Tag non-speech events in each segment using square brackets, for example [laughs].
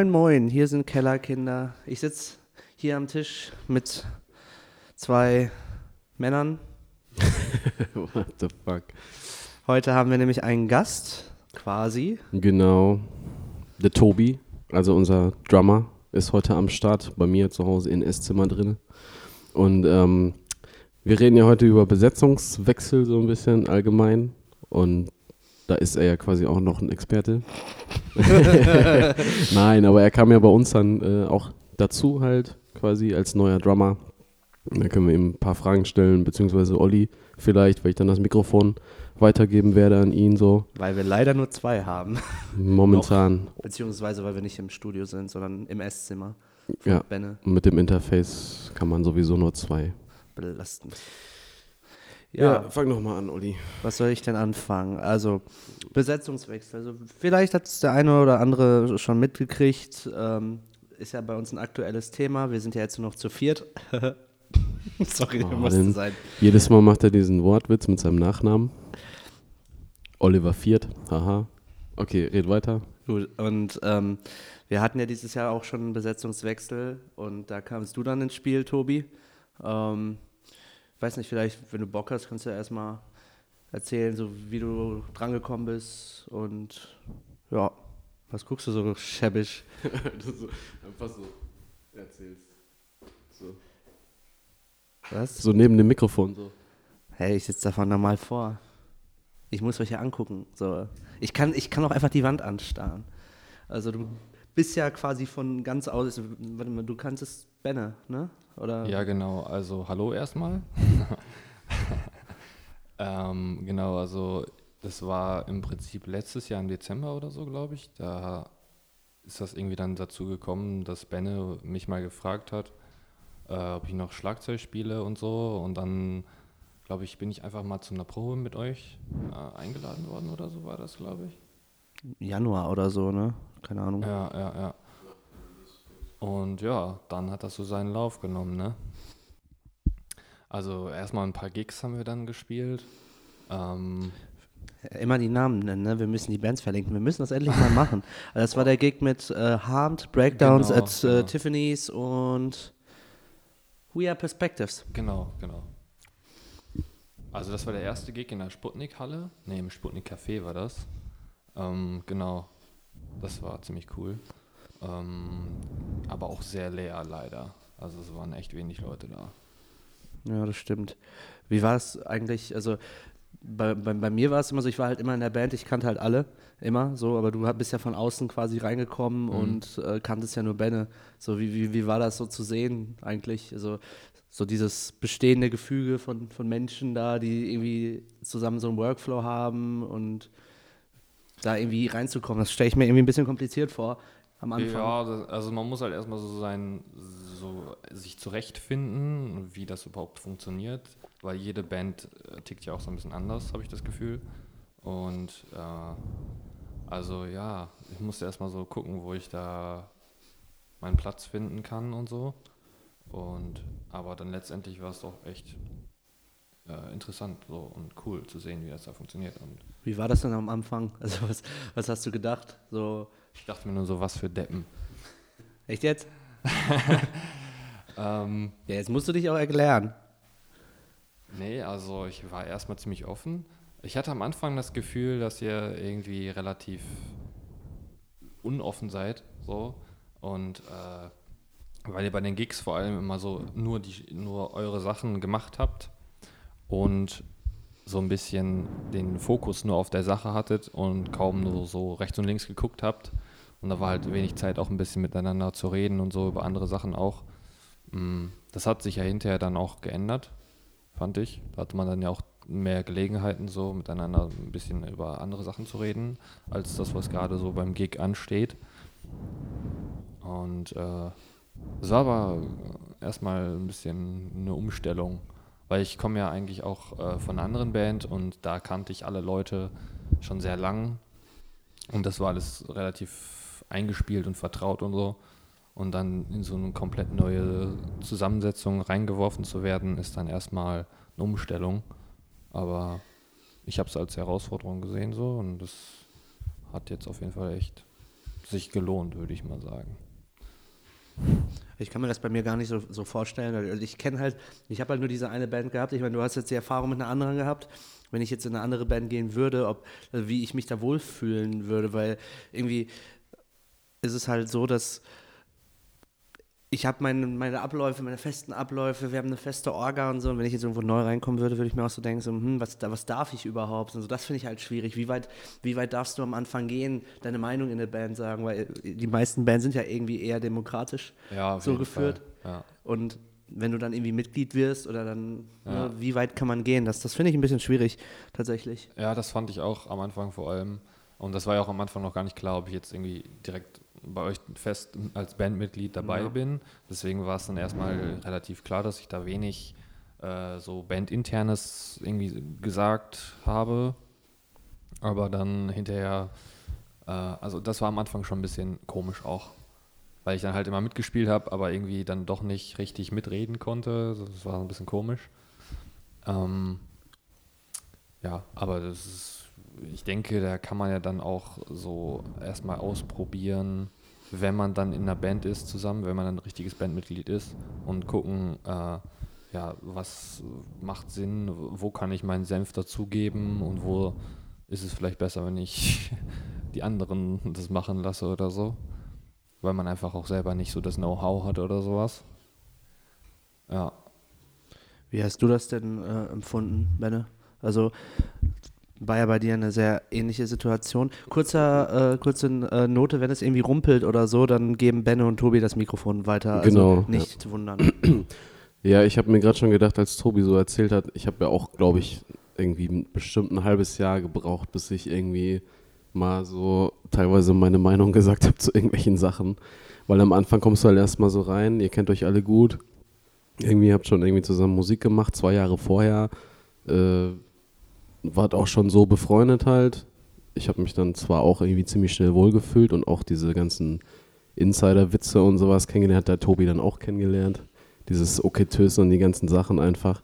Moin, moin, hier sind Kellerkinder. Ich sitze hier am Tisch mit zwei Männern. [laughs] What the fuck? Heute haben wir nämlich einen Gast, quasi. Genau. Der Tobi, also unser Drummer, ist heute am Start bei mir zu Hause in Esszimmer drin. Und ähm, wir reden ja heute über Besetzungswechsel so ein bisschen allgemein. Und da ist er ja quasi auch noch ein Experte. [laughs] Nein, aber er kam ja bei uns dann äh, auch dazu halt quasi als neuer Drummer. Da können wir ihm ein paar Fragen stellen, beziehungsweise Olli vielleicht, weil ich dann das Mikrofon weitergeben werde an ihn so. Weil wir leider nur zwei haben. Momentan. [laughs] Beziehungsweise weil wir nicht im Studio sind, sondern im Esszimmer. Ja. Benne. Und mit dem Interface kann man sowieso nur zwei. Belastend. Ja, fang doch mal an, Olli. Was soll ich denn anfangen? Also, Besetzungswechsel. Also, vielleicht hat es der eine oder andere schon mitgekriegt. Ähm, ist ja bei uns ein aktuelles Thema. Wir sind ja jetzt nur noch zu viert. [laughs] Sorry, Oh, musste sein. Jedes Mal macht er diesen Wortwitz mit seinem Nachnamen. Oliver Viert, haha. Okay, red weiter. Gut, und ähm, wir hatten ja dieses Jahr auch schon einen Besetzungswechsel und da kamst du dann ins Spiel, Tobi. Ähm, weiß nicht, vielleicht, wenn du Bock hast, kannst du ja erstmal erzählen, so wie du drangekommen bist und ja, was guckst du so schäbig? [laughs] einfach so erzählst. So. Was? so neben dem Mikrofon so. Hey, ich sitze davon normal vor. Ich muss euch ja angucken. So. Ich, kann, ich kann auch einfach die Wand anstarren. Also du bist ja quasi von ganz aus, warte mal, du kannst es Benne, ne? Oder? Ja, genau. Also hallo erstmal. [laughs] ähm, genau, also das war im Prinzip letztes Jahr im Dezember oder so, glaube ich. Da ist das irgendwie dann dazu gekommen, dass Benne mich mal gefragt hat, äh, ob ich noch Schlagzeug spiele und so. Und dann, glaube ich, bin ich einfach mal zu einer Probe mit euch äh, eingeladen worden oder so war das, glaube ich. Januar oder so, ne? Keine Ahnung. Ja, ja, ja. Und ja, dann hat das so seinen Lauf genommen, ne? Also erstmal ein paar Gigs haben wir dann gespielt. Ähm, Immer die Namen nennen, ne? Wir müssen die Bands verlinken. Wir müssen das endlich mal machen. Also [laughs] das war der Gig mit äh, Harmed, Breakdowns Genau, at äh, genau. Tiffany's und We Are Perspectives. genau, genau. Also das war der erste Gig in der Sputnik-Halle. Ne, im Sputnik-Café war das. Ähm, genau. Das war ziemlich cool. Ähm, aber auch sehr leer leider. Also es waren echt wenig Leute da. Ja, das stimmt. Wie war es eigentlich? Also bei, bei, bei mir war es immer so, ich war halt immer in der Band, ich kannte halt alle, immer so, aber du bist ja von außen quasi reingekommen und äh, kanntest ja nur Benne. So, wie, wie, wie war das so zu sehen eigentlich? Also so dieses bestehende Gefüge von, von Menschen da, die irgendwie zusammen so einen Workflow haben und da irgendwie reinzukommen, das stelle ich mir irgendwie ein bisschen kompliziert vor am Anfang. Ja, das, also man muss halt erstmal so sein, so sich zurechtfinden, wie das überhaupt funktioniert, weil jede Band äh, tickt ja auch so ein bisschen anders, habe ich das Gefühl. Und äh, also ja, ich musste erstmal so gucken, wo ich da meinen Platz finden kann und so. Und aber dann letztendlich war es doch echt äh, interessant so und cool zu sehen, wie das da funktioniert. Und Wie war das denn am Anfang? [laughs] Also was, was hast du gedacht? So, ich dachte mir nur so, was für Deppen. echt jetzt? [laughs] Ähm, Ja, jetzt musst du dich auch erklären. Nee, also ich war erstmal ziemlich offen. Ich hatte am Anfang das Gefühl, dass ihr irgendwie relativ unoffen seid, so. Und äh, weil ihr bei den Gigs vor allem immer so nur, die, nur eure Sachen gemacht habt und so ein bisschen den Fokus nur auf der Sache hattet und kaum nur so rechts und links geguckt habt. Und da war halt wenig Zeit, auch ein bisschen miteinander zu reden und so über andere Sachen auch. Mm, Das hat sich ja hinterher dann auch geändert fand ich. Da hatte man dann ja auch mehr Gelegenheiten, so miteinander ein bisschen über andere Sachen zu reden, als das, was gerade so beim Gig ansteht. Und äh, es war aber erstmal ein bisschen eine Umstellung, weil ich komme ja eigentlich auch äh, von einer anderen Band und da kannte ich alle Leute schon sehr lang und das war alles relativ eingespielt und vertraut und so. Und dann in so eine komplett neue Zusammensetzung reingeworfen zu werden, ist dann erstmal eine Umstellung. Aber ich habe es als Herausforderung gesehen so und das hat jetzt auf jeden Fall echt sich gelohnt, würde ich mal sagen. Ich kann mir das bei mir gar nicht so, so vorstellen. Also ich kenne halt, ich habe halt nur diese eine Band gehabt. Ich meine, du hast jetzt die Erfahrung mit einer anderen gehabt. Wenn ich jetzt in eine andere Band gehen würde, ob, also wie ich mich da wohlfühlen würde, weil irgendwie ist es halt so, dass ich habe meine, meine Abläufe, meine festen Abläufe, wir haben eine feste Orga und so. Und wenn ich jetzt irgendwo neu reinkommen würde, würde ich mir auch so denken, so, hm, was, was darf ich überhaupt? Und so, das finde ich halt schwierig. Wie weit, wie weit darfst du am Anfang gehen, deine Meinung in der Band sagen? Weil die meisten Bands sind ja irgendwie eher demokratisch Ja, so geführt. Ja. Und wenn du dann irgendwie Mitglied wirst oder dann, Ja. ne, wie weit kann man gehen? Das, das finde ich ein bisschen schwierig, tatsächlich. Ja, das fand ich auch am Anfang vor allem. Und das war ja auch am Anfang noch gar nicht klar, ob ich jetzt irgendwie direkt bei euch fest als Bandmitglied dabei Ja. bin. Deswegen war es dann erstmal relativ klar, dass ich da wenig äh, so Bandinternes irgendwie gesagt habe. Aber dann hinterher, äh, also das war am Anfang schon ein bisschen komisch auch. Weil ich dann halt immer mitgespielt habe, aber irgendwie dann doch nicht richtig mitreden konnte. Das war ein bisschen komisch. Ähm, ja, aber das ist, ich denke, da kann man ja dann auch so erstmal ausprobieren, wenn man dann in einer Band ist zusammen, wenn man dann ein richtiges Bandmitglied ist und gucken, äh, ja, was macht Sinn, wo kann ich meinen Senf dazugeben und wo ist es vielleicht besser, wenn ich [laughs] die anderen das machen lasse oder so, weil man einfach auch selber nicht so das Know-how hat oder sowas. Ja, Wie hast du das denn äh, empfunden, Benne? Also war ja bei dir eine sehr ähnliche Situation. Kurzer, äh, kurze äh, Note, wenn es irgendwie rumpelt oder so, dann geben Benne und Tobi das Mikrofon weiter. Also Genau, Nicht zu wundern. [clears throat] Ja, ich habe mir gerade schon gedacht, als Tobi so erzählt hat, ich habe ja auch, glaube ich, irgendwie bestimmt ein halbes Jahr gebraucht, bis ich irgendwie mal so teilweise meine Meinung gesagt habe zu irgendwelchen Sachen. Weil am Anfang kommst du halt erstmal so rein, ihr kennt euch alle gut. Irgendwie habt schon irgendwie zusammen Musik gemacht, zwei Jahre vorher. Äh, wart auch schon so befreundet halt. Ich habe mich dann zwar auch irgendwie ziemlich schnell wohlgefühlt und auch diese ganzen Insider-Witze und sowas kennengelernt, hat der Tobi dann auch kennengelernt. Dieses Oketös und die ganzen Sachen einfach.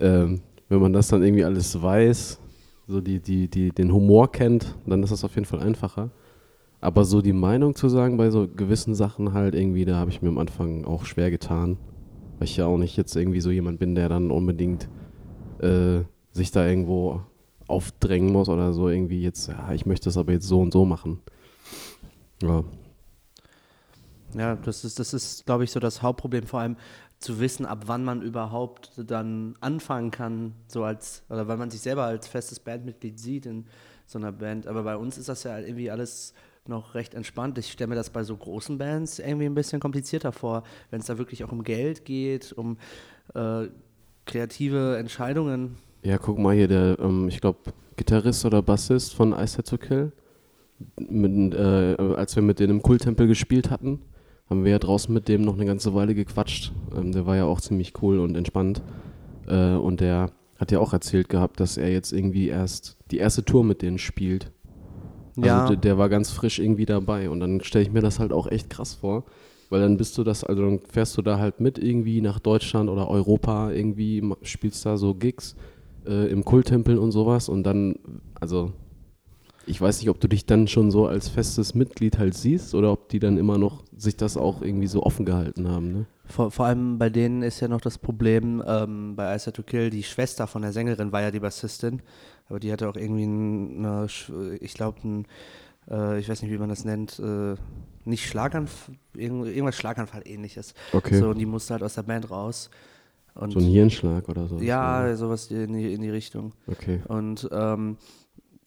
Ähm, wenn man das dann irgendwie alles weiß, so die, die, die, den Humor kennt, dann ist das auf jeden Fall einfacher. Aber so die Meinung zu sagen bei so gewissen Sachen halt irgendwie, da habe ich mir am Anfang auch schwer getan. Weil ich ja auch nicht jetzt irgendwie so jemand bin, der dann unbedingt äh, sich da irgendwo aufdrängen muss oder so irgendwie jetzt, ja, ich möchte das aber jetzt so und so machen. Ja, Ja, das ist, das ist, glaube ich, so das Hauptproblem, vor allem zu wissen, ab wann man überhaupt dann anfangen kann, so als, oder weil man sich selber als festes Bandmitglied sieht in so einer Band. Aber bei uns ist das ja irgendwie alles noch recht entspannt. Ich stelle mir das bei so großen Bands irgendwie ein bisschen komplizierter vor, wenn es da wirklich auch um Geld geht, um äh, kreative Entscheidungen. Ja, guck mal hier, der, ähm, ich glaube, Gitarrist oder Bassist von Ice Had to Kill. Mit, äh, als wir mit denen im Kulttempel gespielt hatten, haben wir ja draußen mit dem noch eine ganze Weile gequatscht. Ähm, der war ja auch ziemlich cool und entspannt. Äh, und der hat ja auch erzählt gehabt, dass er jetzt irgendwie erst die erste Tour mit denen spielt. Also Ja. der, der war ganz frisch irgendwie dabei. Und dann stelle ich mir das halt auch echt krass vor. Weil dann bist du das, also dann fährst du da halt mit irgendwie nach Deutschland oder Europa, irgendwie spielst da so Gigs äh, im Kulttempel und sowas. Und dann, also ich weiß nicht, ob du dich dann schon so als festes Mitglied halt siehst oder ob die dann immer noch sich das auch irgendwie so offen gehalten haben. Ne? Vor, vor allem bei denen ist ja noch das Problem, ähm, bei Ice to Kill, die Schwester von der Sängerin war ja die Bassistin, aber die hatte auch irgendwie ein- eine, ich glaube, ein, äh, ich weiß nicht, wie man das nennt, äh, nicht Schlaganfall, irgend, irgendwas Schlaganfall ähnliches. Okay. So, und die musste halt aus der Band raus. Und So ein Hirnschlag oder so. ja, sowas in die, in die Richtung. Okay. Und ähm,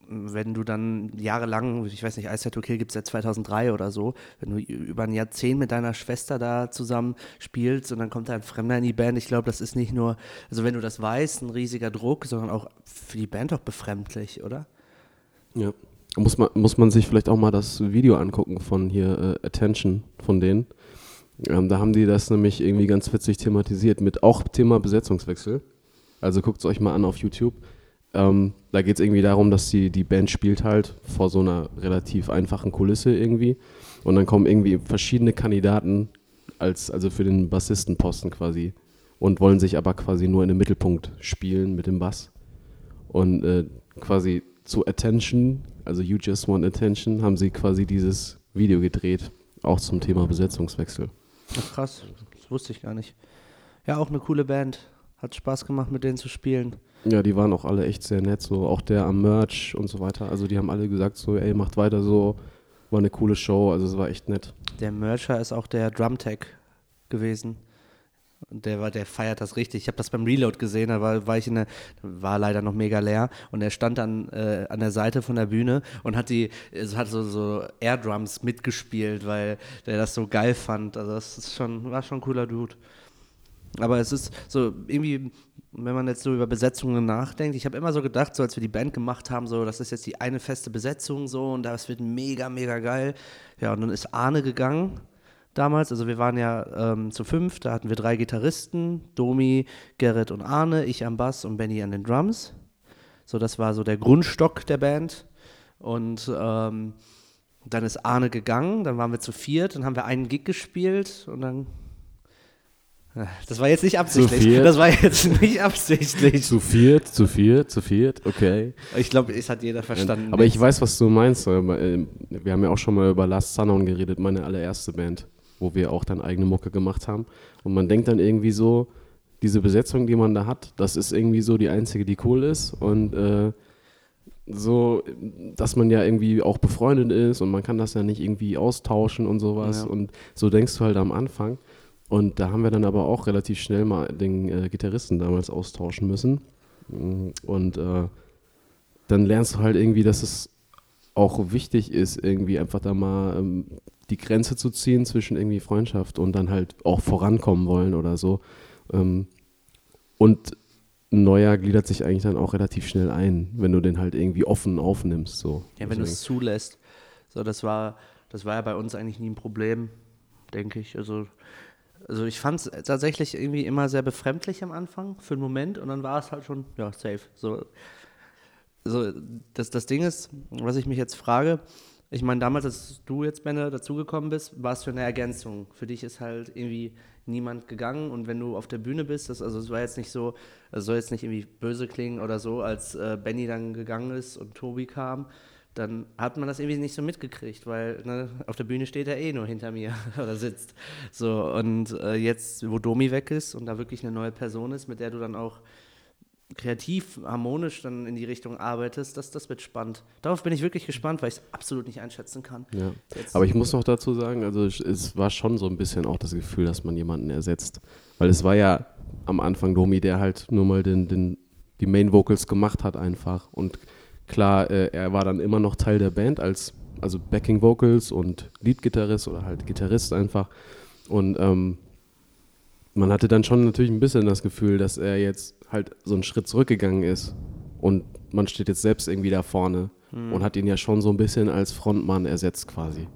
wenn du dann jahrelang, ich weiß nicht, Ice Tattoo Kill gibt es seit 2003 oder so, wenn du über ein Jahrzehnt mit deiner Schwester da zusammen spielst und dann kommt da ein Fremder in die Band, ich glaube, das ist nicht nur, also wenn du das weißt, ein riesiger Druck, sondern auch für die Band auch befremdlich, oder? Ja. Muss man, muss man sich vielleicht auch mal das Video angucken von hier äh, Attention von denen. Ähm, da haben die das nämlich irgendwie ganz witzig thematisiert mit auch Thema Besetzungswechsel. Also guckt es euch mal an auf YouTube. Ähm, da geht es irgendwie darum, dass die, die Band spielt halt vor so einer relativ einfachen Kulisse irgendwie. Und dann kommen irgendwie verschiedene Kandidaten als, also für den Bassistenposten quasi und wollen sich aber quasi nur in den Mittelpunkt spielen mit dem Bass. Und äh, quasi zu Attention, also You Just Want Attention, haben sie quasi dieses Video gedreht, auch zum Thema Besetzungswechsel. Ach, krass, das wusste ich gar nicht. Ja, auch eine coole Band. Hat Spaß gemacht, mit denen zu spielen. Ja, die waren auch alle echt sehr nett, so auch der am Merch und so weiter. Also die haben alle gesagt so, ey, macht weiter so, war eine coole Show, also es war echt nett. Der Mercher ist auch der Drumtech gewesen. Der war, der feiert das richtig. Ich habe das beim Reload gesehen, da war, war ich in der, war leider noch mega leer und er stand dann äh, an der Seite von der Bühne und hat die, hat so, so Airdrums mitgespielt, weil der das so geil fand. Also das ist schon, war schon ein cooler Dude. Aber es ist so irgendwie, wenn man jetzt so über Besetzungen nachdenkt, ich habe immer so gedacht, so als wir die Band gemacht haben, so das ist jetzt die eine feste Besetzung so und das wird mega, mega geil. Ja, und dann ist Arne gegangen damals. Also wir waren ja ähm, zu fünf, da hatten wir drei Gitarristen, Domi, Gerrit und Arne, ich am Bass und Benny an den Drums. So, das war so der Grundstock der Band. Und ähm, dann ist Arne gegangen, dann waren wir zu viert, dann haben wir einen Gig gespielt und dann. Äh, Das war jetzt nicht absichtlich. Das war jetzt nicht absichtlich. Zu viert, zu viert, zu viert, okay. Ich glaube, es hat jeder verstanden. Aber ich weiß, was du meinst. äh, Wir haben ja auch schon mal über Last Sundown geredet, meine allererste Band, wo wir auch dann eigene Mucke gemacht haben. Und man denkt dann irgendwie so, diese Besetzung, die man da hat, das ist irgendwie so die einzige, die cool ist. Und äh, so, dass man ja irgendwie auch befreundet ist und man kann das ja nicht irgendwie austauschen und sowas. Ja. Und so denkst du halt am Anfang. Und da haben wir dann aber auch relativ schnell mal den äh, Gitarristen damals austauschen müssen. Und äh, dann lernst du halt irgendwie, dass es auch wichtig ist, irgendwie einfach da mal ähm, die Grenze zu ziehen zwischen irgendwie Freundschaft und dann halt auch vorankommen wollen oder so. Ähm, und ein neuer gliedert sich eigentlich dann auch relativ schnell ein, wenn du den halt irgendwie offen aufnimmst. So. Ja, wenn du es zulässt. So, das war, das war ja bei uns eigentlich nie ein Problem, denke ich. Also, also ich fand es tatsächlich irgendwie immer sehr befremdlich am Anfang für einen Moment und dann war es halt schon, ja, safe. So, so das, das Ding ist, was ich mich jetzt frage, ich meine, damals, als du jetzt, Benne, dazugekommen bist, war es für eine Ergänzung. Für dich ist halt irgendwie niemand gegangen und wenn du auf der Bühne bist, das, also es war jetzt nicht so, es soll jetzt nicht irgendwie böse klingen oder so, als äh, Benny dann gegangen ist und Tobi kam, dann hat man das irgendwie nicht so mitgekriegt, weil ne, auf der Bühne steht er eh nur hinter mir [laughs] oder sitzt. So, und äh, jetzt, wo Domi weg ist und da wirklich eine neue Person ist, mit der du dann auch kreativ, harmonisch dann in die Richtung arbeitest, das, das wird spannend. Darauf bin ich wirklich gespannt, weil ich es absolut nicht einschätzen kann. Ja. Aber ich muss noch dazu sagen, also es- es war schon so ein bisschen auch das Gefühl, dass man jemanden ersetzt. Weil es war ja am Anfang Domi, der halt nur mal den, den, die Main Vocals gemacht hat einfach. Und klar, äh, er war dann immer noch Teil der Band als also Backing Vocals und Leadgitarrist oder halt Gitarrist einfach. Und ähm, man hatte dann schon natürlich ein bisschen das Gefühl, dass er jetzt halt so einen Schritt zurückgegangen ist. Und man steht jetzt selbst irgendwie da vorne und hat ihn ja schon so ein bisschen als Frontmann ersetzt quasi.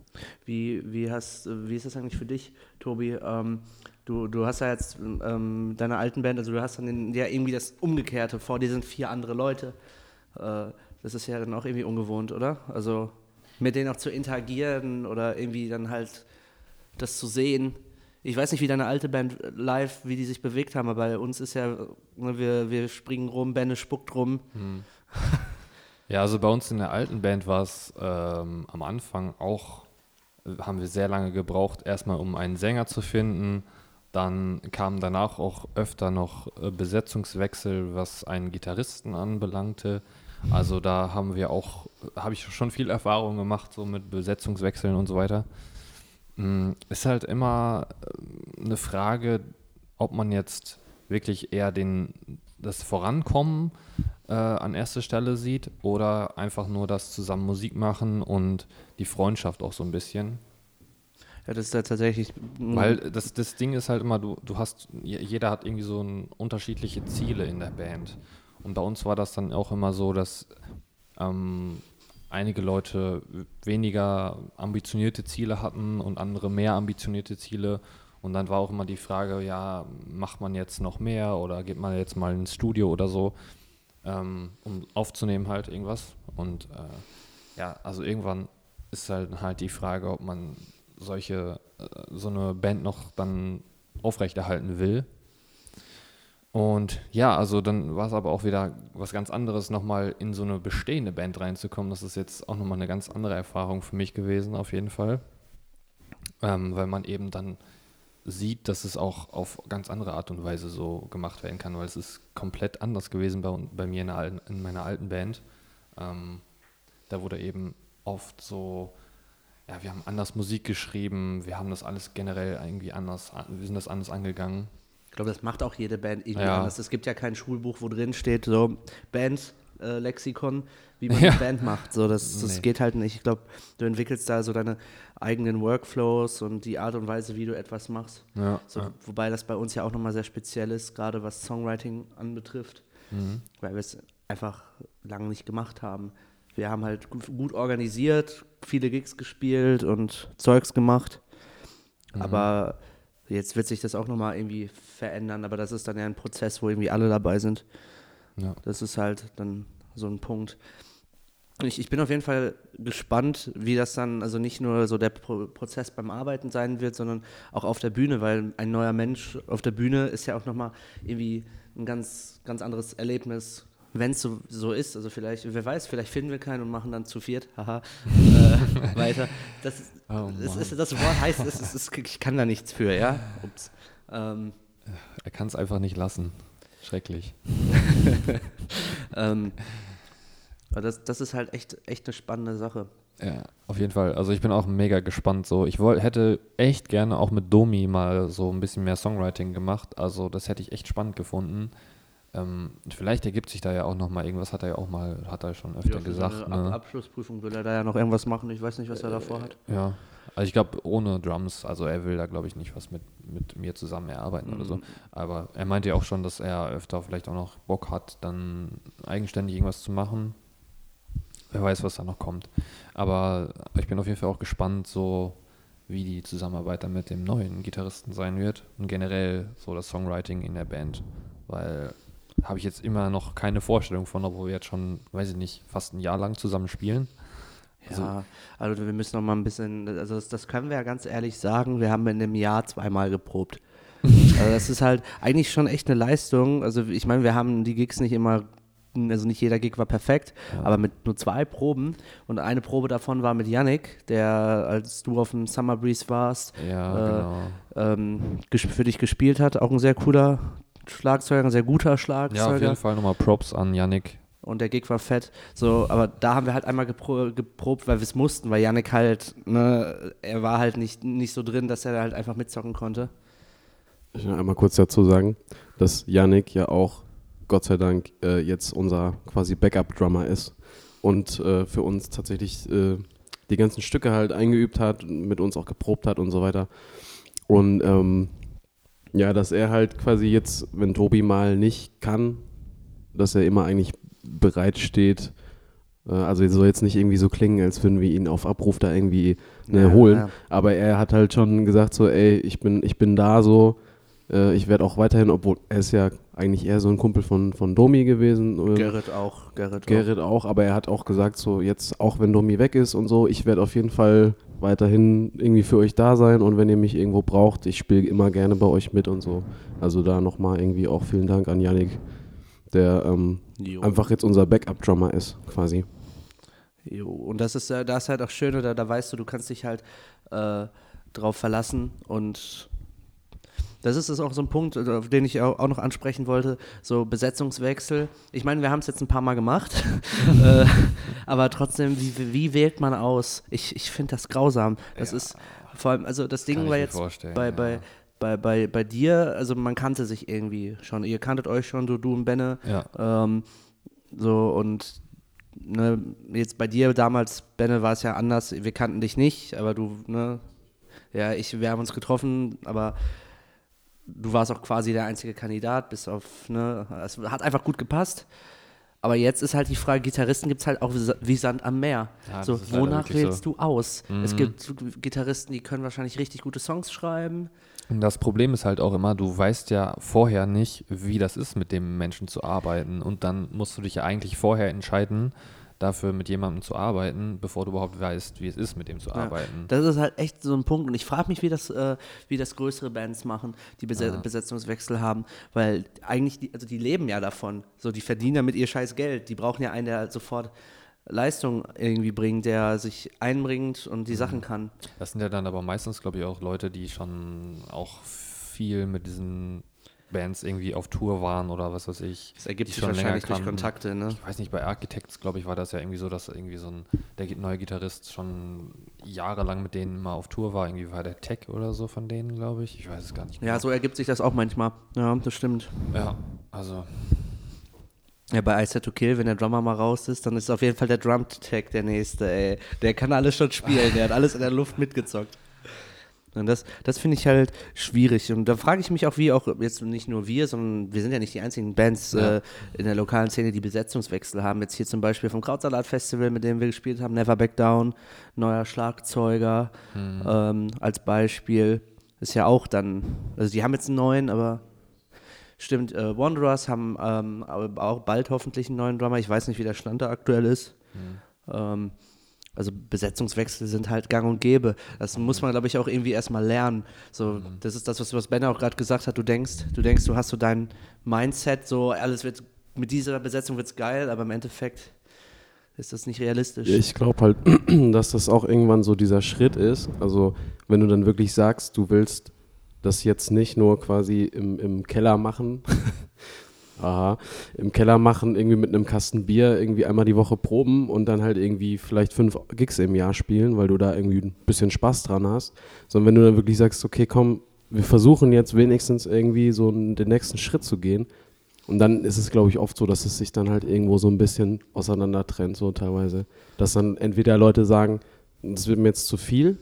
Wie, wie, hast, wie ist das eigentlich für dich, Tobi? Ähm, du, du hast ja jetzt ähm, deine alten Band, also du hast dann den, ja irgendwie das Umgekehrte. Vor dir sind vier andere Leute. Äh, das ist ja dann auch irgendwie ungewohnt, oder? Also mit denen auch zu interagieren oder irgendwie dann halt das zu sehen. Ich weiß nicht, wie deine alte Band live, wie die sich bewegt haben, aber bei uns ist ja, ne, wir, wir springen rum, Bände spuckt rum. Ja, also bei uns in der alten Band war es ähm, am Anfang auch, äh, haben wir sehr lange gebraucht, erstmal um einen Sänger zu finden. Dann kamen danach auch öfter noch äh, Besetzungswechsel, was einen Gitarristen anbelangte. Also da haben wir auch, habe ich schon viel Erfahrung gemacht, so mit Besetzungswechseln und so weiter. Mm, Ist halt immer äh, eine Frage, ob man jetzt wirklich eher den, das Vorankommen äh, an erster Stelle sieht oder einfach nur das zusammen Musik machen und die Freundschaft auch so ein bisschen. Ja, das ist ja tatsächlich. Weil das, das Ding ist halt immer, du, du hast, je- jeder hat irgendwie so ein, unterschiedliche Ziele in der Band. Und bei uns war das dann auch immer so, dass ähm, einige Leute weniger ambitionierte Ziele hatten und andere mehr ambitionierte Ziele. Und dann war auch immer die Frage, ja, macht man jetzt noch mehr oder geht man jetzt mal ins Studio oder so, ähm, um aufzunehmen halt irgendwas. Und äh, ja, also irgendwann ist halt halt die Frage, ob man solche, äh, so eine Band noch dann aufrechterhalten will. Und ja, also dann war es aber auch wieder was ganz anderes, nochmal in so eine bestehende Band reinzukommen. Das ist jetzt auch nochmal eine ganz andere Erfahrung für mich gewesen, auf jeden Fall. Ähm, weil man eben dann sieht, dass es auch auf ganz andere Art und Weise so gemacht werden kann, weil es ist komplett anders gewesen bei, bei mir in, alten, in meiner alten Band. Ähm, da wurde eben oft so, ja, wir haben anders Musik geschrieben, wir haben das alles generell irgendwie anders, wir sind das anders angegangen. Ich glaube, das macht auch jede Band irgendwie Ja. anders. Es gibt ja kein Schulbuch, wo drin steht, so Band, äh, Lexikon, wie man [laughs] Ja. eine Band macht. So, das, das Nee. geht halt nicht. Ich glaube, du entwickelst da so deine eigenen Workflows und die Art und Weise, wie du etwas machst. Ja, So, ja. Wobei das bei uns ja auch nochmal sehr speziell ist, gerade was Songwriting anbetrifft, Mhm. weil wir es einfach lange nicht gemacht haben. Wir haben halt gu- gut organisiert, viele Gigs gespielt und Zeugs gemacht. Mhm. Aber jetzt wird sich das auch nochmal irgendwie verändern. Aber das ist dann ja ein Prozess, wo irgendwie alle dabei sind. Ja. Das ist halt dann so ein Punkt. Ich, ich bin auf jeden Fall gespannt, wie das dann, also nicht nur so der Pro Prozess beim Arbeiten sein wird, sondern auch auf der Bühne, weil ein neuer Mensch auf der Bühne ist ja auch nochmal irgendwie ein ganz, ganz anderes Erlebnis, wenn es so, so ist. Also vielleicht, wer weiß, vielleicht finden wir keinen und machen dann zu viert, haha, äh, [laughs] weiter. Das, ist- Oh das, ist, das Wort heißt, es ist, ist, ich kann da nichts für, ja. Ups. Ähm, Er kann es einfach nicht lassen. Schrecklich. [laughs] ähm, aber das, das ist halt echt, echt eine spannende Sache. Ja, auf jeden Fall. Also ich bin auch mega gespannt. So, ich woll, hätte echt gerne auch mit Domi mal so ein bisschen mehr Songwriting gemacht. Also das hätte ich echt spannend gefunden. Ähm, vielleicht ergibt sich da ja auch noch mal irgendwas. Hat er ja auch mal, hat er schon öfter Ja, gesagt. seine Ab Ne? Abschlussprüfung will er da ja noch irgendwas machen. Ich weiß nicht, was er da vorhat. Ja, also ich glaube ohne Drums. Also er will da glaube ich nicht was mit, mit mir zusammen erarbeiten oder so. Mhm. Aber er meinte ja auch schon, dass er öfter vielleicht auch noch Bock hat, dann eigenständig irgendwas zu machen. Wer weiß, was da noch kommt. Aber ich bin auf jeden Fall auch gespannt, so wie die Zusammenarbeit dann mit dem neuen Gitarristen sein wird und generell so das Songwriting in der Band. Weil habe ich jetzt immer noch keine Vorstellung von, obwohl wir jetzt schon, weiß ich nicht, fast ein Jahr lang zusammen spielen. Also- Ja, also wir müssen noch mal ein bisschen, also das, das können wir ja ganz ehrlich sagen, wir haben in einem Jahr zweimal geprobt. [laughs] also das ist halt eigentlich schon echt eine Leistung. Also ich meine, wir haben die Gigs nicht immer, also nicht jeder Gig war perfekt, Ja. aber mit nur zwei Proben und eine Probe davon war mit Yannick, der als du auf dem Summer Breeze warst, Ja, Äh, genau. ähm, für dich gespielt hat. Auch ein sehr cooler Schlagzeuger, ein sehr guter Ja, auf Schlagzeuger. jeden Fall nochmal Props an Yannick. und der Gig war fett. So, aber da haben wir halt einmal gepro geprobt, weil wir es mussten, weil Yannick halt, ne, er war halt nicht, nicht so drin, dass er da halt einfach mitzocken konnte. Ich will einmal kurz dazu sagen, dass Yannick ja auch, Gott sei Dank, äh, jetzt unser quasi Backup-Drummer ist und äh, für uns tatsächlich äh, die ganzen Stücke halt eingeübt hat, mit uns auch geprobt hat und so weiter. Und ähm, ja, dass er halt quasi jetzt, wenn Tobi mal nicht kann, dass er immer eigentlich bereit steht. Äh, also soll jetzt nicht irgendwie so klingen, als würden wir ihn auf Abruf da irgendwie ne, Ja, holen. ja. Aber er hat halt schon gesagt so, ey, ich bin, ich bin da so, äh, ich werde auch weiterhin, obwohl er ist ja eigentlich eher so ein Kumpel von, von Domi gewesen. ähm, Gerrit auch, Gerrit, Gerrit auch, aber er hat auch gesagt so, jetzt auch wenn Domi weg ist und so, ich werde auf jeden Fall weiterhin irgendwie für euch da sein und wenn ihr mich irgendwo braucht, ich spiele immer gerne bei euch mit und so. Also da nochmal irgendwie auch vielen Dank an Yannick, der ähm, einfach jetzt unser Backup-Drummer ist, quasi. Jo. Und das ist, äh, da ist halt auch schön, da, da weißt du, du kannst dich halt äh, drauf verlassen und das ist es auch so ein Punkt, äh, auf den ich auch, noch ansprechen wollte, so Besetzungswechsel. Ich meine, wir haben es jetzt ein paar Mal gemacht, [laughs] äh, aber trotzdem, wie, wie wählt man aus? Ich, ich finde das grausam. Das Ja. ist vor allem, also das Ding war jetzt bei, ja. bei, bei, bei, bei dir, also man kannte sich irgendwie schon, ihr kanntet euch schon, du, du und Benne, Ja, ähm, so und ne, jetzt bei dir damals, Benne, war es ja anders. Wir kannten dich nicht, aber du, ne, ja, ich, wir haben uns getroffen, aber du warst auch quasi der einzige Kandidat, bis auf, ne, es hat einfach gut gepasst. Aber jetzt ist halt die Frage, Gitarristen gibt es halt auch wie Sand am Meer. Ja, so, wonach wählst du aus? Es Mhm. gibt Gitarristen, die können wahrscheinlich richtig gute Songs schreiben. Und das Problem ist halt auch immer, du weißt ja vorher nicht, wie das ist, mit dem Menschen zu arbeiten. Und dann musst du dich ja eigentlich vorher entscheiden, dafür mit jemandem zu arbeiten, bevor du überhaupt weißt, wie es ist, mit dem zu arbeiten. Das ist halt echt so ein Punkt. Und ich frage mich, wie das, äh, wie das größere Bands machen, die Bes Ja. Besetzungswechsel haben. Weil eigentlich, die, also die leben ja davon. So, die verdienen ja mit ihr scheiß Geld. Die brauchen ja einen, der sofort Leistung irgendwie bringt, der sich einbringt und Mhm. die Sachen kann. Das sind ja dann aber meistens, glaube ich, auch Leute, die schon auch viel mit diesen Bands irgendwie auf Tour waren oder was weiß ich. Das ergibt sich schon wahrscheinlich durch. Kontakte, ne? Ich weiß nicht, bei Architects, glaube ich, war das ja irgendwie so, dass irgendwie so ein, der neue Gitarrist schon jahrelang mit denen mal auf Tour war. Irgendwie war der Tech oder so von denen, glaube ich. Ich weiß es gar nicht. Ja, so ergibt sich das auch manchmal. Ja, das stimmt. Ja, also Ja, bei I Set to Kill, wenn der Drummer mal raus ist, dann ist auf jeden Fall der Drum-Tag der nächste, ey. Der kann alles schon spielen, der hat alles in der Luft mitgezockt. Und das, das finde ich halt schwierig. Und da frage ich mich auch, wie auch jetzt nicht nur wir, sondern wir sind ja nicht die einzigen Bands Ja. äh, in der lokalen Szene, die Besetzungswechsel haben. Jetzt hier zum Beispiel vom Krautsalat Festival, mit dem wir gespielt haben, Never Back Down, neuer Schlagzeuger ähm, als Beispiel. Ist ja auch dann, also die haben jetzt einen neuen, aber Stimmt, äh, Wanderers haben ähm, aber auch bald hoffentlich einen neuen Drummer. Ich weiß nicht, wie der Stand da aktuell ist. Ähm, also Besetzungswechsel sind halt gang und gäbe. Das muss man, glaube ich, auch irgendwie erstmal lernen. So, das ist das, was, was Ben auch gerade gesagt hat. Du denkst, du denkst, du hast so dein Mindset, so alles wird mit dieser Besetzung wird's geil, aber im Endeffekt ist das nicht realistisch. Ich glaube halt, [clears throat] dass das auch irgendwann so dieser Schritt ist. Also, wenn du dann wirklich sagst, du willst das jetzt nicht nur quasi im, im Keller machen, [laughs] aha, im Keller machen, irgendwie mit einem Kasten Bier irgendwie einmal die Woche proben und dann halt irgendwie vielleicht fünf Gigs im Jahr spielen, weil du da irgendwie ein bisschen Spaß dran hast. Sondern wenn du dann wirklich sagst, okay, komm, wir versuchen jetzt wenigstens irgendwie so den nächsten Schritt zu gehen. Und dann ist es, glaube ich, oft so, dass es sich dann halt irgendwo so ein bisschen auseinander trennt, so teilweise. Dass dann entweder Leute sagen, das wird mir jetzt zu viel,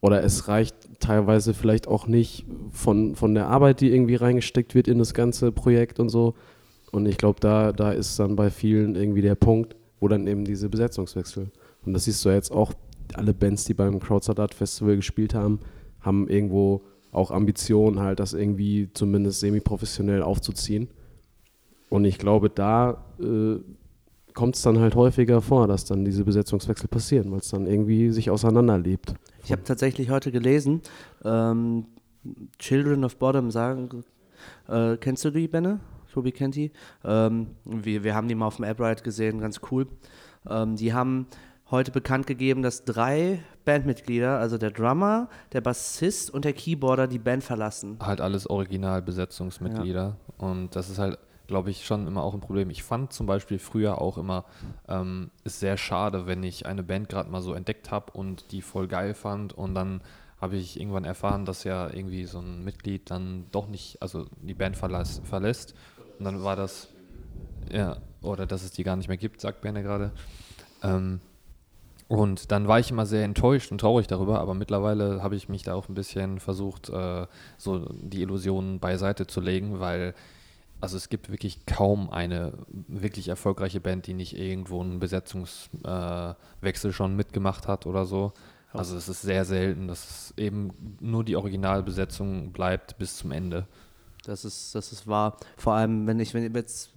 oder es reicht teilweise vielleicht auch nicht von, von der Arbeit, die irgendwie reingesteckt wird in das ganze Projekt und so. Und ich glaube, da, da ist dann bei vielen irgendwie der Punkt, wo dann eben diese Besetzungswechsel. Und das siehst du jetzt auch, alle Bands, die beim Crowdsalat Festival gespielt haben, haben irgendwo auch Ambitionen, halt das irgendwie zumindest semi-professionell aufzuziehen. Und ich glaube, da äh, kommt es dann halt häufiger vor, dass dann diese Besetzungswechsel passieren, weil es dann irgendwie sich auseinanderlebt. Ich habe tatsächlich heute gelesen, ähm, Children of Bottom sagen, äh, kennst du die, Benne? Tobi kennt die. Ähm, wir, wir haben die mal auf dem App-Ride gesehen, ganz cool. Ähm, die haben heute bekannt gegeben, dass drei Bandmitglieder, also der Drummer, der Bassist und der Keyboarder, die Band verlassen. halt alles Originalbesetzungsmitglieder. Und das ist halt, glaube ich, schon immer auch ein Problem. Ich fand zum Beispiel früher auch immer, ähm, ist sehr schade, wenn ich eine Band gerade mal so entdeckt habe und die voll geil fand und dann habe ich irgendwann erfahren, dass ja irgendwie so ein Mitglied dann doch nicht, also die Band verlass, verlässt. Und dann war das, ja, oder dass es die gar nicht mehr gibt, sagt Berne gerade. Ähm, und dann war ich immer sehr enttäuscht und traurig darüber, aber mittlerweile habe ich mich da auch ein bisschen versucht, äh, so die Illusionen beiseite zu legen, weil also es gibt wirklich kaum eine wirklich erfolgreiche Band, die nicht irgendwo einen Besetzungswechsel äh, schon mitgemacht hat oder so. Also es ist sehr selten, dass es eben nur die Originalbesetzung bleibt bis zum Ende. Das ist, das ist wahr. Vor allem, wenn ich, wenn ich jetzt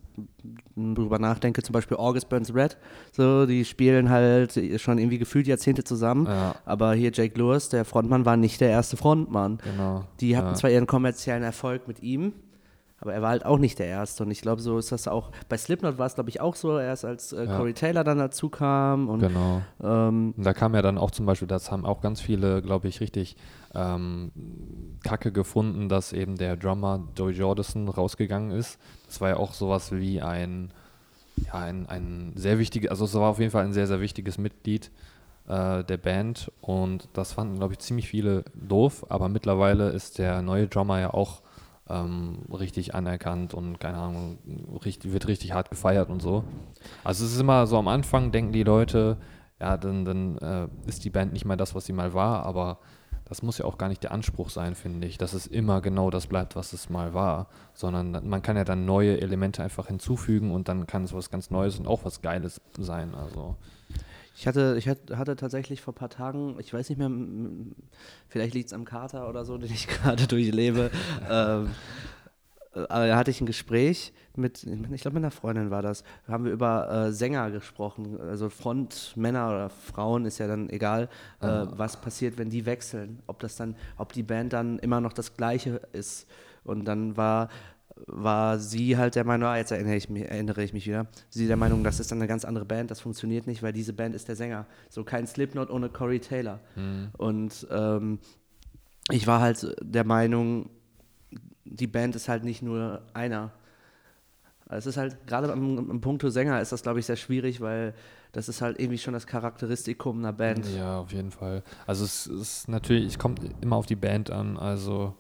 drüber nachdenke, zum Beispiel August Burns Red, so, die spielen halt schon irgendwie gefühlt Jahrzehnte zusammen. Ja, Aber hier Jake Lewis, der Frontmann, war nicht der erste Frontmann. genau. Die hatten ja. zwar ihren kommerziellen Erfolg mit ihm, aber er war halt auch nicht der Erste. Und ich glaube, so ist das auch. Bei Slipknot war es, glaube ich, auch so, erst als äh, Ja. Corey Taylor dann dazu kam. Und Genau. ähm, Und da kam ja dann auch zum Beispiel, das haben auch ganz viele, glaube ich, richtig ähm, Kacke gefunden, dass eben der Drummer Joey Jordison rausgegangen ist. Das war ja auch sowas wie ein, ja, ein, ein sehr wichtiges, also es war auf jeden Fall ein sehr, sehr wichtiges Mitglied äh, der Band und das fanden, glaube ich, ziemlich viele doof, aber mittlerweile ist der neue Drummer ja auch ähm, richtig anerkannt und keine Ahnung, richtig, wird richtig hart gefeiert und so. Also es ist immer so am Anfang denken die Leute, ja, dann, dann äh, ist die Band nicht mehr das, was sie mal war, aber das muss ja auch gar nicht der Anspruch sein, finde ich, dass es immer genau das bleibt, was es mal war, sondern man kann ja dann neue Elemente einfach hinzufügen und dann kann es was ganz Neues und auch was Geiles sein. Also ich hatte, ich hatte, tatsächlich vor ein paar Tagen, ich weiß nicht mehr, vielleicht liegt es am Kater oder so, [laughs] den ich gerade durchlebe, ähm, äh, hatte ich ein Gespräch mit, ich glaube mit einer Freundin war das, haben wir über äh, Sänger gesprochen, also Frontmänner oder Frauen ist ja dann egal, äh, was passiert, wenn die wechseln, ob das dann, ob die Band dann immer noch das Gleiche ist. Und dann war war sie halt der Meinung, ah, jetzt erinnere ich, mich, erinnere ich mich wieder, sie der Meinung, das ist dann eine ganz andere Band, das funktioniert nicht, weil diese Band ist der Sänger. So kein Slipknot ohne Corey Taylor. Mhm. Und ähm, ich war halt der Meinung, die Band ist halt nicht nur einer. Es ist halt, gerade am, am Punkto Sänger ist das, glaube ich, sehr schwierig, weil das ist halt irgendwie schon das Charakteristikum einer Band. Ja, auf jeden Fall. Also es ist natürlich, es kommt immer auf die Band an. Also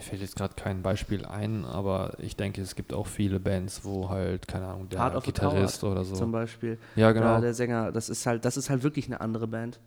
mir fällt jetzt gerade kein Beispiel ein, aber ich denke, es gibt auch viele Bands, wo halt, keine Ahnung, der Heart Gitarrist oder so. Zum Beispiel. Ja, genau. Der Sänger, das ist halt, das ist halt wirklich eine andere Band.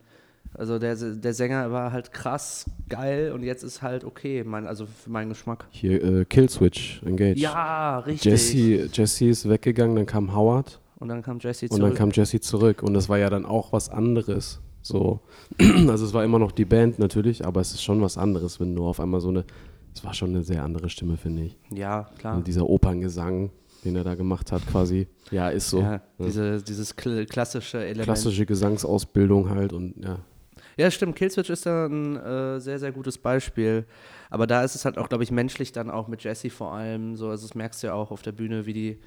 Also der, der Sänger war halt krass geil und jetzt ist halt okay, mein, also für meinen Geschmack. Hier, äh, Killswitch, Engage. Ja, richtig. Jesse, Jesse ist weggegangen, dann kam Howard Und dann kam Jesse und zurück. dann kam Jesse zurück. Und das war ja dann auch was anderes. So. [clears throat] Also es war immer noch die Band natürlich, aber es ist schon was anderes, wenn du auf einmal so eine. Es war schon eine sehr andere Stimme, finde ich. ja, klar. Und dieser Operngesang, den er da gemacht hat, quasi. Ja, ist so. ja, Ja. diese, dieses kl klassische Element. Klassische Gesangsausbildung halt und ja. Ja, stimmt. Killswitch ist da ein äh, sehr, sehr gutes Beispiel. Aber da ist es halt auch, glaube ich, menschlich dann auch mit Jesse vor allem so. Also das merkst du ja auch auf der Bühne, wie die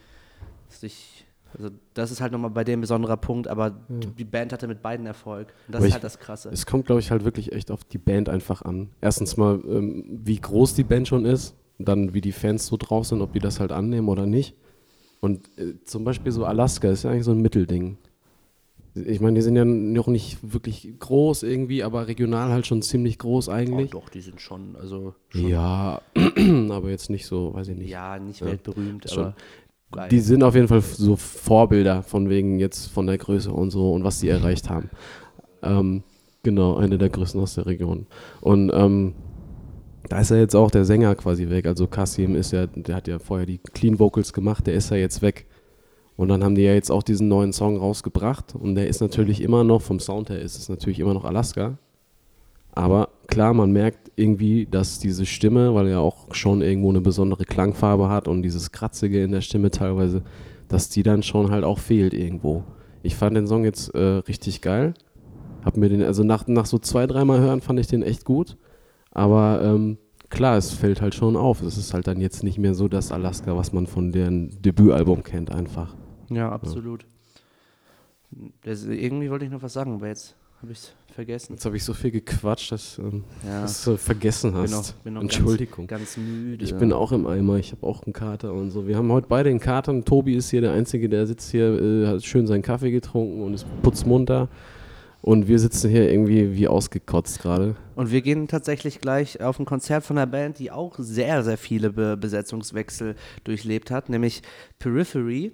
sich. Also das ist halt nochmal bei dem ein besonderer Punkt, aber die Band hatte mit beiden Erfolg. Und das Aber ist ich- halt das Krasse. Es kommt, glaube ich, halt wirklich echt auf die Band einfach an. Erstens mal, ähm, wie groß die Band schon ist, dann wie die Fans so drauf sind, ob die das halt annehmen oder nicht. Und äh, zum Beispiel so Alaska ist ja eigentlich so ein Mittelding. Ich meine, die sind ja noch nicht wirklich groß irgendwie, aber regional halt schon ziemlich groß eigentlich. Oh, doch, die sind schon, also ja, [clears throat] aber jetzt nicht so, weiß ich nicht. ja, nicht Ja, weltberühmt, schon. aber geil. Die sind auf jeden Fall so Vorbilder von wegen jetzt von der Größe und so und was die erreicht haben. Ähm, genau, eine der größten aus der Region. Und ähm, da ist ja jetzt auch der Sänger quasi weg. Also Kasim ist ja, der hat ja vorher die Clean Vocals gemacht, der ist ja jetzt weg. Und dann haben die ja jetzt auch diesen neuen Song rausgebracht und der ist natürlich immer noch, vom Sound her ist es natürlich immer noch Alaska. Aber klar, man merkt irgendwie, dass diese Stimme, weil er auch schon irgendwo eine besondere Klangfarbe hat und dieses Kratzige in der Stimme teilweise, dass die dann schon halt auch fehlt irgendwo. Ich fand den Song jetzt äh, richtig geil. Hab mir den, also nach, nach so zwei, dreimal hören fand ich den echt gut. Aber ähm, klar, es fällt halt schon auf. Es ist halt dann jetzt nicht mehr so das Alaska, was man von deren Debütalbum kennt, einfach. ja, absolut. Das, irgendwie wollte ich noch was sagen, aber jetzt habe ich es vergessen. Jetzt habe ich so viel gequatscht, dass ähm, Ja, du vergessen bin hast. noch, bin noch Entschuldigung. Ganz, ganz müde. Ich bin auch im Eimer, ich habe auch einen Kater und so. Wir haben heute beide einen Kater. und Tobi ist hier der Einzige, der sitzt hier, äh, hat schön seinen Kaffee getrunken und ist putzmunter. Und wir sitzen hier irgendwie wie ausgekotzt gerade. Und wir gehen tatsächlich gleich auf ein Konzert von einer Band, die auch sehr, sehr viele Be Besetzungswechsel durchlebt hat, nämlich Periphery.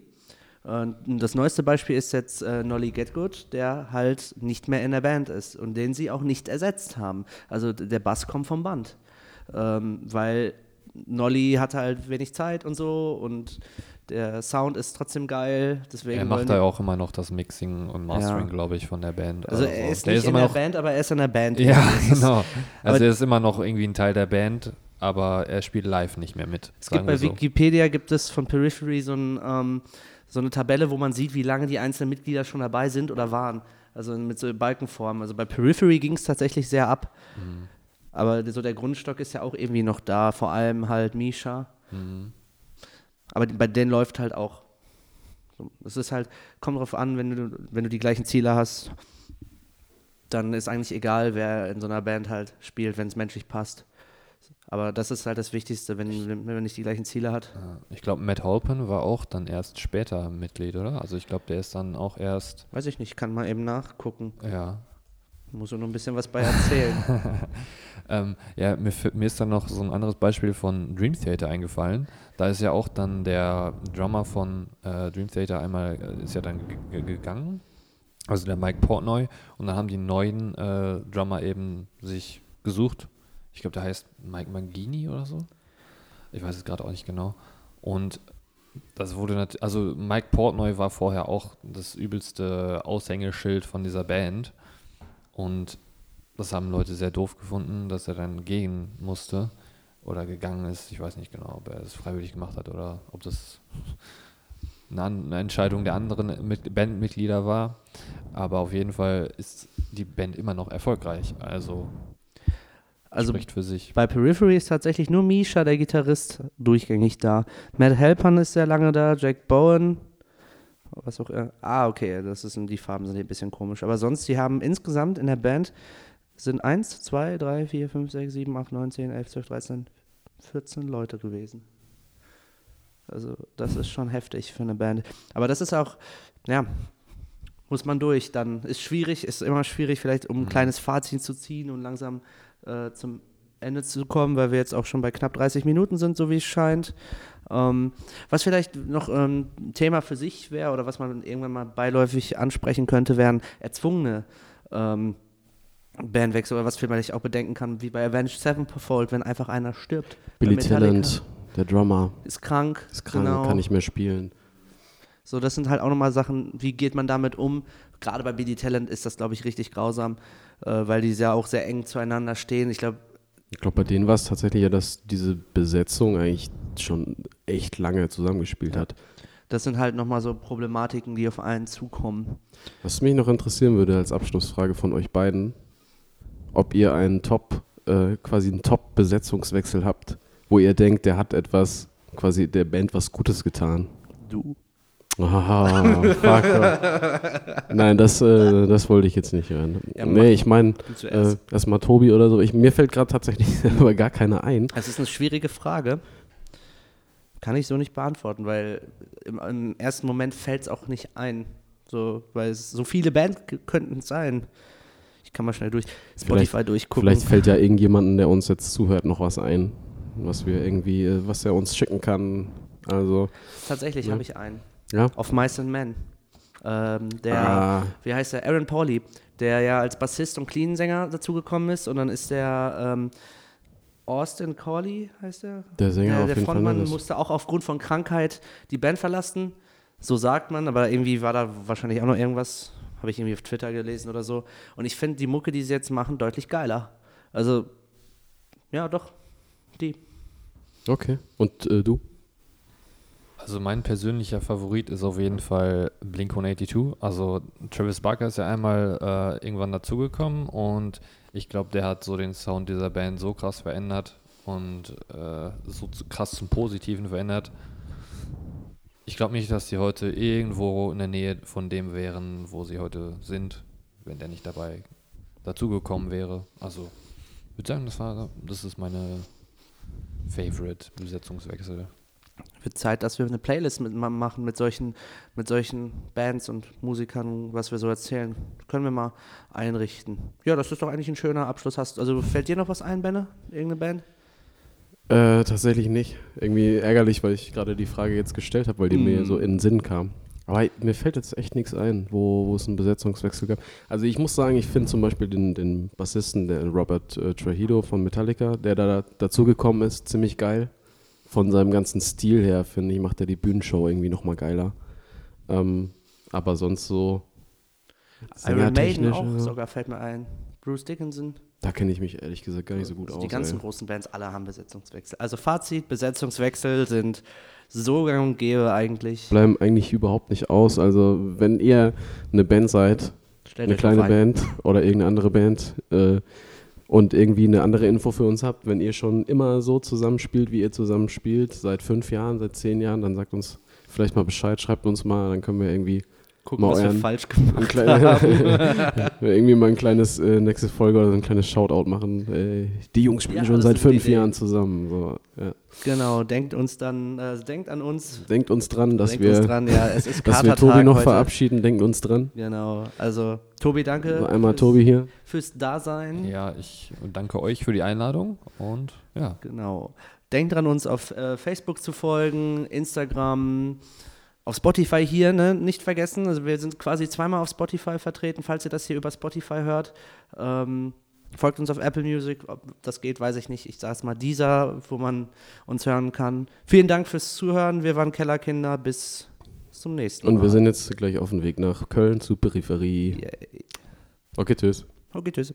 Und das neueste Beispiel ist jetzt äh, Nolly Getgood, der halt nicht mehr in der Band ist und den sie auch nicht ersetzt haben. Also der Bass kommt vom Band. Ähm, weil Nolly hatte halt wenig Zeit und so und der Sound ist trotzdem geil. Deswegen Er macht da ja auch immer noch das Mixing und Mastering, Ja. glaube ich, von der Band. Also er ist der nicht ist in der Band, aber er ist in der Band. Ja, [laughs] genau. Also aber- er ist immer noch irgendwie ein Teil der Band, aber er spielt live nicht mehr mit. Es gibt bei Wikipedia gibt es von Periphery so, ein, ähm, so eine Tabelle, wo man sieht, wie lange die einzelnen Mitglieder schon dabei sind oder waren. Also mit so Balkenformen. Also bei Periphery ging es tatsächlich sehr ab. Mhm. Aber so der Grundstock ist ja auch irgendwie noch da, vor allem halt Misha. Mhm. Aber bei denen läuft halt auch. Es ist halt, kommt drauf an, wenn du, wenn du die gleichen Ziele hast, dann ist eigentlich egal, wer in so einer Band halt spielt, wenn es menschlich passt. Aber das ist halt das Wichtigste, wenn, wenn man nicht die gleichen Ziele hat. Ich glaube, Matt Halpin war auch dann erst später Mitglied, oder? Also ich glaube, der ist dann auch erst, Weiß ich nicht, kann mal eben nachgucken. ja. Muss nur noch ein bisschen was bei erzählen. [laughs] Ähm, ja, mir, mir ist dann noch so ein anderes Beispiel von Dream Theater eingefallen. Da ist ja auch dann der Drummer von äh, Dream Theater einmal, äh, ist ja dann ge- ge- gegangen. Also der Mike Portnoy. Und dann haben die neuen äh, Drummer eben sich gesucht. Ich glaube, der heißt Mike Mangini oder so. Ich weiß es gerade auch nicht genau. Und das wurde natürlich, also Mike Portnoy war vorher auch das übelste Aushängeschild von dieser Band. Und das haben Leute sehr doof gefunden, dass er dann gehen musste, oder gegangen ist. Ich weiß nicht genau, ob er es freiwillig gemacht hat oder ob das eine, Entscheidung der anderen mit Bandmitglieder war. Aber auf jeden Fall ist die Band immer noch erfolgreich. Also, Also spricht für sich. bei Periphery ist tatsächlich nur Misha, der Gitarrist, durchgängig da. Matt Halpern ist sehr lange da, Jack Bowen, was auch immer. Ah, okay, das ist, die Farben sind hier ein bisschen komisch. Aber sonst, die haben insgesamt in der Band sind 1, 2, 3, 4, 5, 6, 7, 8, 9, 10, 11, 12, 13, 14 Leute gewesen. Also das ist schon heftig für eine Band. Aber das ist auch, ja, muss man durch. Dann ist schwierig, ist immer schwierig, vielleicht um ein kleines Fazit zu ziehen und langsam äh, zum Ende zu kommen, weil wir jetzt auch schon bei knapp 30 Minuten sind, so wie es scheint. Ähm, was vielleicht noch ähm, ein Thema für sich wäre oder was man irgendwann mal beiläufig ansprechen könnte, wären erzwungene ähm, Bandwechsel oder was vielleicht auch bedenken kann, wie bei Avenged Sevenfold, wenn einfach einer stirbt. Billy Talent, der Drummer, Ist krank. ist krank, genau. kann nicht mehr spielen. So, das sind halt auch nochmal Sachen, wie geht man damit um? Gerade bei Billy Talent ist das, glaube ich, richtig grausam, äh, weil die ja auch sehr eng zueinander stehen. Ich glaube, Ich glaube, bei denen war es tatsächlich ja, dass diese Besetzung eigentlich schon echt lange zusammengespielt hat. das sind halt nochmal so Problematiken, die auf einen zukommen. Was mich noch interessieren würde als Abschlussfrage von euch beiden, ob ihr einen Top, äh, quasi einen Top-Besetzungswechsel habt, wo ihr denkt, der hat etwas, quasi der Band was Gutes getan. Du. Ah, fuck. Nein, das, äh, das wollte ich jetzt nicht hören. Ja, nee, ich meine, äh, erstmal Tobi oder so. Ich, mir fällt gerade tatsächlich [laughs] aber gar keiner ein. Es ist eine schwierige Frage. Kann ich so nicht beantworten, weil im, im ersten Moment fällt es auch nicht ein. So, weil es so viele Bands könnten es sein. Ich kann mal schnell durch Spotify durchgucken. Vielleicht fällt ja irgendjemanden, der uns jetzt zuhört, noch was ein, was wir irgendwie, äh, was er uns schicken kann. Also, Tatsächlich Ja. habe ich einen. Ja. Auf Mice and Men. Ähm, der, Ah, wie heißt der? Aaron Pauli, der ja als Bassist und Clean-Sänger dazugekommen ist. Und dann ist der ähm, Austin Corley, heißt der? der Sänger Der, auf der jeden Fall. Frontmann musste auch aufgrund von Krankheit die Band verlassen. So sagt man, aber irgendwie war da wahrscheinlich auch noch irgendwas, habe ich irgendwie auf Twitter gelesen oder so. Und ich finde die Mucke, die sie jetzt machen, deutlich geiler. Also, ja, doch, die. Okay. Und äh, du? Also mein persönlicher Favorit ist auf jeden Fall Blink-182. Also Travis Barker ist ja einmal äh, irgendwann dazugekommen und ich glaube, der hat so den Sound dieser Band so krass verändert und äh, so krass zum Positiven verändert. Ich glaube nicht, dass sie heute irgendwo in der Nähe von dem wären, wo sie heute sind, wenn der nicht dabei dazugekommen wäre. Also ich würde sagen, das war, das ist meine Favorite-Besetzungswechsel. Wird Zeit, dass wir eine Playlist mit, ma- machen mit solchen, mit solchen Bands und Musikern, was wir so erzählen. Können wir mal einrichten. Ja, das ist doch eigentlich ein schöner Abschluss. Hast, also fällt dir noch was ein, Benne? Irgendeine Band? Äh, tatsächlich nicht. Irgendwie ärgerlich, weil ich gerade die Frage jetzt gestellt habe, weil die mir Hm. so in den Sinn kam. Aber mir fällt jetzt echt nichts ein, wo, wo es einen Besetzungswechsel gab. Also ich muss sagen, ich finde zum Beispiel den, den Bassisten, der Robert äh, Trujillo von Metallica, der da dazugekommen ist, ziemlich geil. Von seinem ganzen Stil her, finde ich, macht er die Bühnenshow irgendwie nochmal geiler. Ähm, aber sonst so Iron Maiden auch sogar fällt mir ein. Bruce Dickinson. Da kenne ich mich ehrlich gesagt gar nicht so gut Also aus. die ganzen ey. großen Bands, alle haben Besetzungswechsel. Also Fazit, Besetzungswechsel sind so gang und gäbe eigentlich. bleiben eigentlich überhaupt nicht aus. Also wenn ihr eine Band seid, Stellt eine kleine ein. Band oder irgendeine andere Band äh, und irgendwie eine andere Info für uns habt, wenn ihr schon immer so zusammenspielt, wie ihr zusammenspielt, seit fünf Jahren, seit zehn Jahren, dann sagt uns vielleicht mal Bescheid, schreibt uns mal, dann können wir irgendwie Gucken, mal was wir euren- falsch ein gemacht kleine, haben. [laughs] irgendwie mal ein kleines äh, nächste Folge oder so ein kleines Shoutout machen. Äh, die Jungs spielen Ja, schon seit fünf Idee. Jahren zusammen. So, ja. Genau, denkt uns dann, äh, denkt an uns. Denkt uns dran, dass denkt wir, uns dran, ja, es ist [laughs] dass wir Tobi noch heute. verabschieden. Denkt uns dran. Genau, also Tobi, danke. So einmal fürs, Tobi hier. Fürs Dasein. Ja, ich danke euch für die Einladung und ja, Genau. Denkt dran, uns auf äh, Facebook zu folgen, Instagram, auf Spotify hier, ne? nicht vergessen. Also wir sind quasi zweimal auf Spotify vertreten, falls ihr das hier über Spotify hört. Ähm, folgt uns auf Apple Music, ob das geht, weiß ich nicht. Ich sage es mal dieser, wo man uns hören kann. Vielen Dank fürs Zuhören. Wir waren Kellerkinder. Bis zum nächsten Mal. Und wir sind jetzt gleich auf dem Weg nach Köln zur Peripherie. Yay. Okay, tschüss. Okay, tschüss.